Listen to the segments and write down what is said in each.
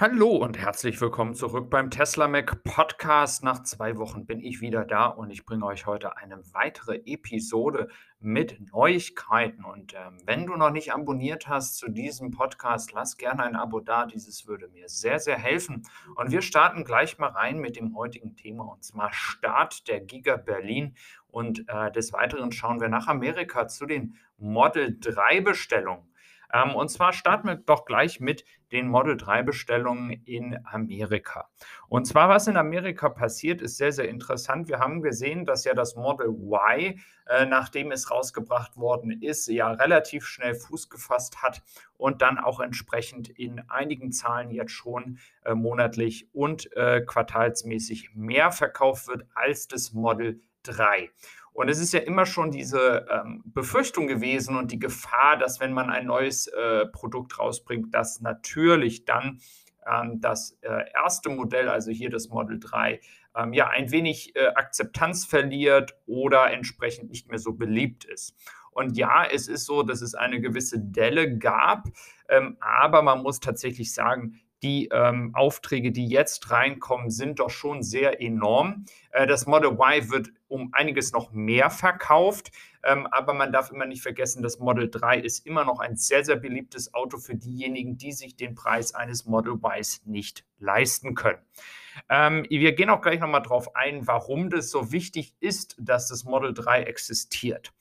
Hallo und herzlich willkommen zurück beim Tesla Mac Podcast. Nach zwei Wochen bin ich wieder da und ich bringe euch heute eine weitere Episode mit Neuigkeiten. Und ähm, wenn du noch nicht abonniert hast zu diesem Podcast, lass gerne ein Abo da. Dieses würde mir sehr, sehr helfen. Und wir starten gleich mal rein mit dem heutigen Thema und zwar Start der Giga Berlin. Und äh, des Weiteren schauen wir nach Amerika zu den Model 3 Bestellungen. Ähm, und zwar starten wir doch gleich mit den Model 3 Bestellungen in Amerika. Und zwar, was in Amerika passiert, ist sehr, sehr interessant. Wir haben gesehen, dass ja das Model Y, äh, nachdem es rausgebracht worden ist, ja relativ schnell Fuß gefasst hat und dann auch entsprechend in einigen Zahlen jetzt schon äh, monatlich und äh, quartalsmäßig mehr verkauft wird als das Model 3. Und es ist ja immer schon diese ähm, Befürchtung gewesen und die Gefahr, dass wenn man ein neues äh, Produkt rausbringt, dass natürlich dann ähm, das äh, erste Modell, also hier das Model 3, ähm, ja ein wenig äh, Akzeptanz verliert oder entsprechend nicht mehr so beliebt ist. Und ja, es ist so, dass es eine gewisse Delle gab, ähm, aber man muss tatsächlich sagen, die ähm, Aufträge, die jetzt reinkommen, sind doch schon sehr enorm. Äh, das Model Y wird um einiges noch mehr verkauft, ähm, aber man darf immer nicht vergessen, das Model 3 ist immer noch ein sehr, sehr beliebtes Auto für diejenigen, die sich den Preis eines Model Ys nicht leisten können. Ähm, wir gehen auch gleich nochmal darauf ein, warum das so wichtig ist, dass das Model 3 existiert.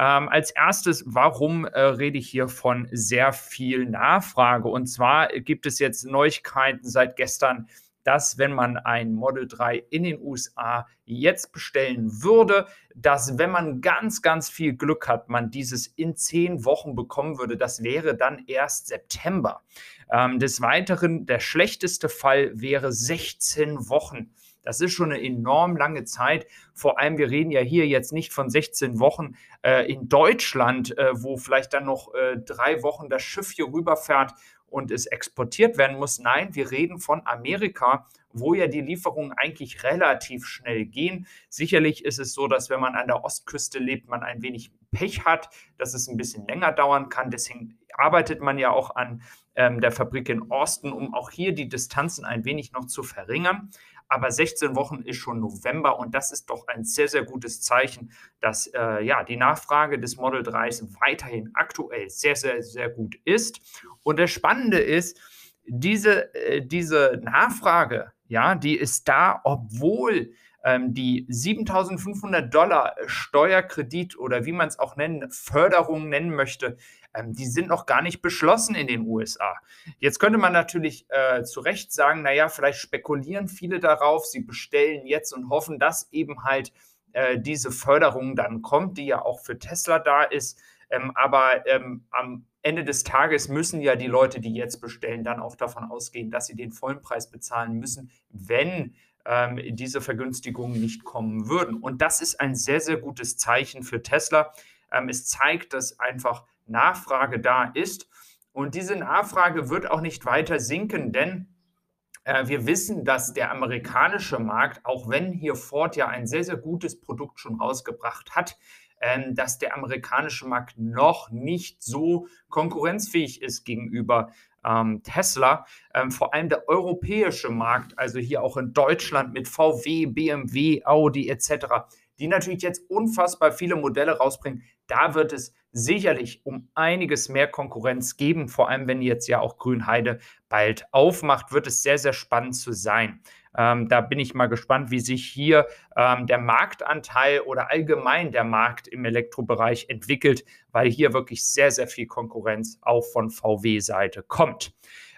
Ähm, als erstes, warum äh, rede ich hier von sehr viel Nachfrage? Und zwar gibt es jetzt Neuigkeiten seit gestern, dass wenn man ein Model 3 in den USA jetzt bestellen würde, dass wenn man ganz, ganz viel Glück hat, man dieses in zehn Wochen bekommen würde. Das wäre dann erst September. Ähm, des Weiteren, der schlechteste Fall wäre 16 Wochen. Das ist schon eine enorm lange Zeit. Vor allem, wir reden ja hier jetzt nicht von 16 Wochen äh, in Deutschland, äh, wo vielleicht dann noch äh, drei Wochen das Schiff hier rüberfährt und es exportiert werden muss. Nein, wir reden von Amerika, wo ja die Lieferungen eigentlich relativ schnell gehen. Sicherlich ist es so, dass wenn man an der Ostküste lebt, man ein wenig Pech hat, dass es ein bisschen länger dauern kann. Deswegen arbeitet man ja auch an ähm, der Fabrik in Austin, um auch hier die Distanzen ein wenig noch zu verringern aber 16 Wochen ist schon November und das ist doch ein sehr, sehr gutes Zeichen, dass äh, ja, die Nachfrage des Model 3s weiterhin aktuell sehr, sehr, sehr gut ist. Und das Spannende ist, diese, äh, diese Nachfrage, ja, die ist da, obwohl die 7500 Dollar Steuerkredit oder wie man es auch nennen, Förderung nennen möchte, ähm, die sind noch gar nicht beschlossen in den USA. Jetzt könnte man natürlich äh, zu Recht sagen, naja, vielleicht spekulieren viele darauf, sie bestellen jetzt und hoffen, dass eben halt äh, diese Förderung dann kommt, die ja auch für Tesla da ist. Ähm, aber ähm, am Ende des Tages müssen ja die Leute, die jetzt bestellen, dann auch davon ausgehen, dass sie den vollen Preis bezahlen müssen, wenn ähm, diese Vergünstigungen nicht kommen würden. Und das ist ein sehr, sehr gutes Zeichen für Tesla. Ähm, es zeigt, dass einfach Nachfrage da ist. Und diese Nachfrage wird auch nicht weiter sinken, denn äh, wir wissen, dass der amerikanische Markt, auch wenn hier Ford ja ein sehr, sehr gutes Produkt schon rausgebracht hat, ähm, dass der amerikanische Markt noch nicht so konkurrenzfähig ist gegenüber ähm, Tesla. Ähm, vor allem der europäische Markt, also hier auch in Deutschland mit VW, BMW, Audi etc., die natürlich jetzt unfassbar viele Modelle rausbringen, da wird es sicherlich um einiges mehr Konkurrenz geben. Vor allem, wenn jetzt ja auch Grünheide bald aufmacht, wird es sehr, sehr spannend zu sein. Ähm, da bin ich mal gespannt, wie sich hier ähm, der Marktanteil oder allgemein der Markt im Elektrobereich entwickelt, weil hier wirklich sehr, sehr viel Konkurrenz auch von VW-Seite kommt.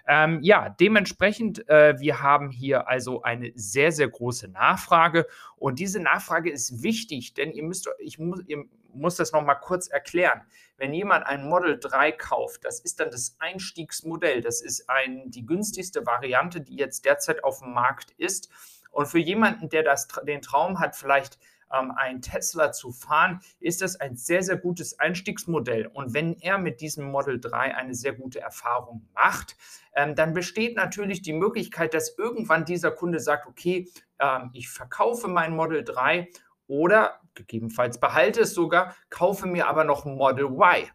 Ähm, ja, dementsprechend, äh, wir haben hier also eine sehr, sehr große Nachfrage und diese Nachfrage ist wichtig, denn ihr müsst, ich muss, ihr muss das nochmal kurz erklären. Wenn jemand ein Model 3 kauft, das ist dann das Einstiegsmodell, das ist ein, die günstigste Variante, die jetzt derzeit auf dem Markt ist. Und für jemanden, der das, den Traum hat, vielleicht ähm, ein Tesla zu fahren, ist das ein sehr, sehr gutes Einstiegsmodell. Und wenn er mit diesem Model 3 eine sehr gute Erfahrung macht, ähm, dann besteht natürlich die Möglichkeit, dass irgendwann dieser Kunde sagt, okay, ähm, ich verkaufe mein Model 3 oder gegebenenfalls behalte es sogar, kaufe mir aber noch ein Model Y.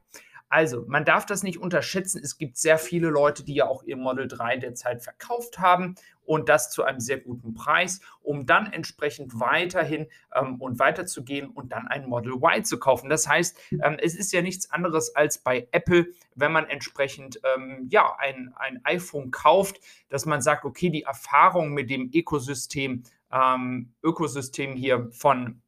Also, man darf das nicht unterschätzen. Es gibt sehr viele Leute, die ja auch ihr Model 3 derzeit verkauft haben und das zu einem sehr guten Preis, um dann entsprechend weiterhin ähm, und weiterzugehen und dann ein Model Y zu kaufen. Das heißt, ähm, es ist ja nichts anderes als bei Apple, wenn man entsprechend ähm, ja, ein, ein iPhone kauft, dass man sagt, okay, die Erfahrung mit dem Ökosystem, ähm, Ökosystem hier von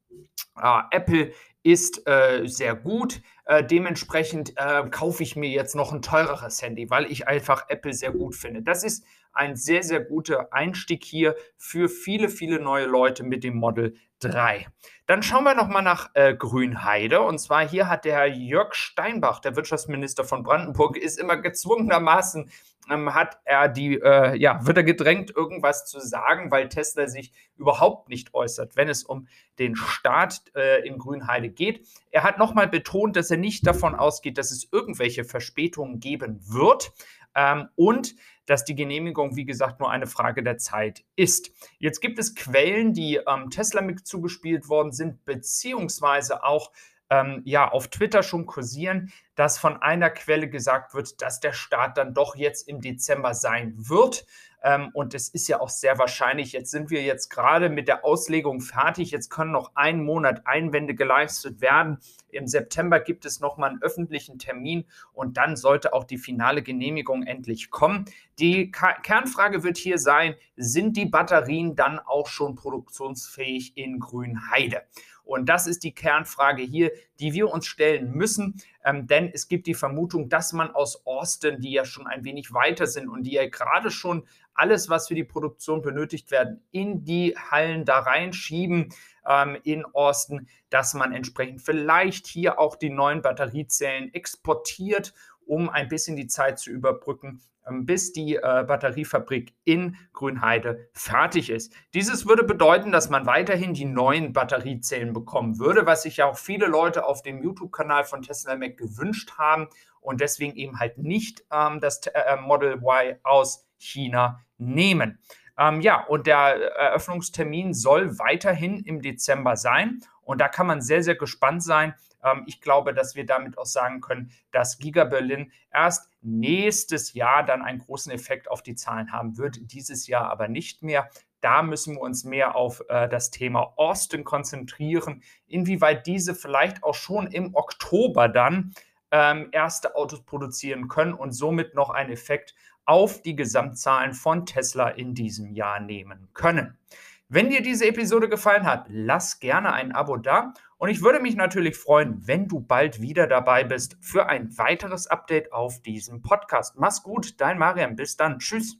äh, Apple ist äh, sehr gut. Äh, dementsprechend äh, kaufe ich mir jetzt noch ein teureres Handy, weil ich einfach Apple sehr gut finde. Das ist ein sehr, sehr guter Einstieg hier für viele, viele neue Leute mit dem Model 3. Dann schauen wir nochmal nach äh, Grünheide. Und zwar hier hat der Herr Jörg Steinbach, der Wirtschaftsminister von Brandenburg, ist immer gezwungenermaßen, ähm, hat er die, äh, ja, wird er gedrängt, irgendwas zu sagen, weil Tesla sich überhaupt nicht äußert, wenn es um den Start äh, in Grünheide geht. Er hat nochmal betont, dass er nicht davon ausgeht, dass es irgendwelche Verspätungen geben wird. Ähm, und dass die Genehmigung, wie gesagt, nur eine Frage der Zeit ist. Jetzt gibt es Quellen, die ähm, Tesla mit zugespielt worden sind, beziehungsweise auch ähm, ja, auf Twitter schon kursieren, dass von einer Quelle gesagt wird, dass der Start dann doch jetzt im Dezember sein wird. Ähm, und es ist ja auch sehr wahrscheinlich, jetzt sind wir jetzt gerade mit der Auslegung fertig. Jetzt können noch einen Monat Einwände geleistet werden. Im September gibt es nochmal einen öffentlichen Termin und dann sollte auch die finale Genehmigung endlich kommen. Die Ka Kernfrage wird hier sein, sind die Batterien dann auch schon produktionsfähig in Grünheide? Und das ist die Kernfrage hier, die wir uns stellen müssen. Ähm, denn es gibt die Vermutung, dass man aus Austin, die ja schon ein wenig weiter sind und die ja gerade schon alles, was für die Produktion benötigt werden, in die Hallen da reinschieben ähm, in Austin, dass man entsprechend vielleicht hier auch die neuen Batteriezellen exportiert, um ein bisschen die Zeit zu überbrücken bis die äh, Batteriefabrik in Grünheide fertig ist. Dieses würde bedeuten, dass man weiterhin die neuen Batteriezellen bekommen würde, was sich ja auch viele Leute auf dem YouTube-Kanal von Tesla Mac gewünscht haben und deswegen eben halt nicht ähm, das äh, Model Y aus China nehmen. Ähm, ja, und der Eröffnungstermin soll weiterhin im Dezember sein. Und da kann man sehr, sehr gespannt sein. Ähm, ich glaube, dass wir damit auch sagen können, dass Giga Berlin erst nächstes Jahr dann einen großen Effekt auf die Zahlen haben wird, dieses Jahr aber nicht mehr. Da müssen wir uns mehr auf äh, das Thema Austin konzentrieren, inwieweit diese vielleicht auch schon im Oktober dann ähm, erste Autos produzieren können und somit noch einen Effekt auf die Gesamtzahlen von Tesla in diesem Jahr nehmen können. Wenn dir diese Episode gefallen hat, lass gerne ein Abo da und ich würde mich natürlich freuen, wenn du bald wieder dabei bist für ein weiteres Update auf diesem Podcast. Mach's gut, dein Marian. Bis dann. Tschüss.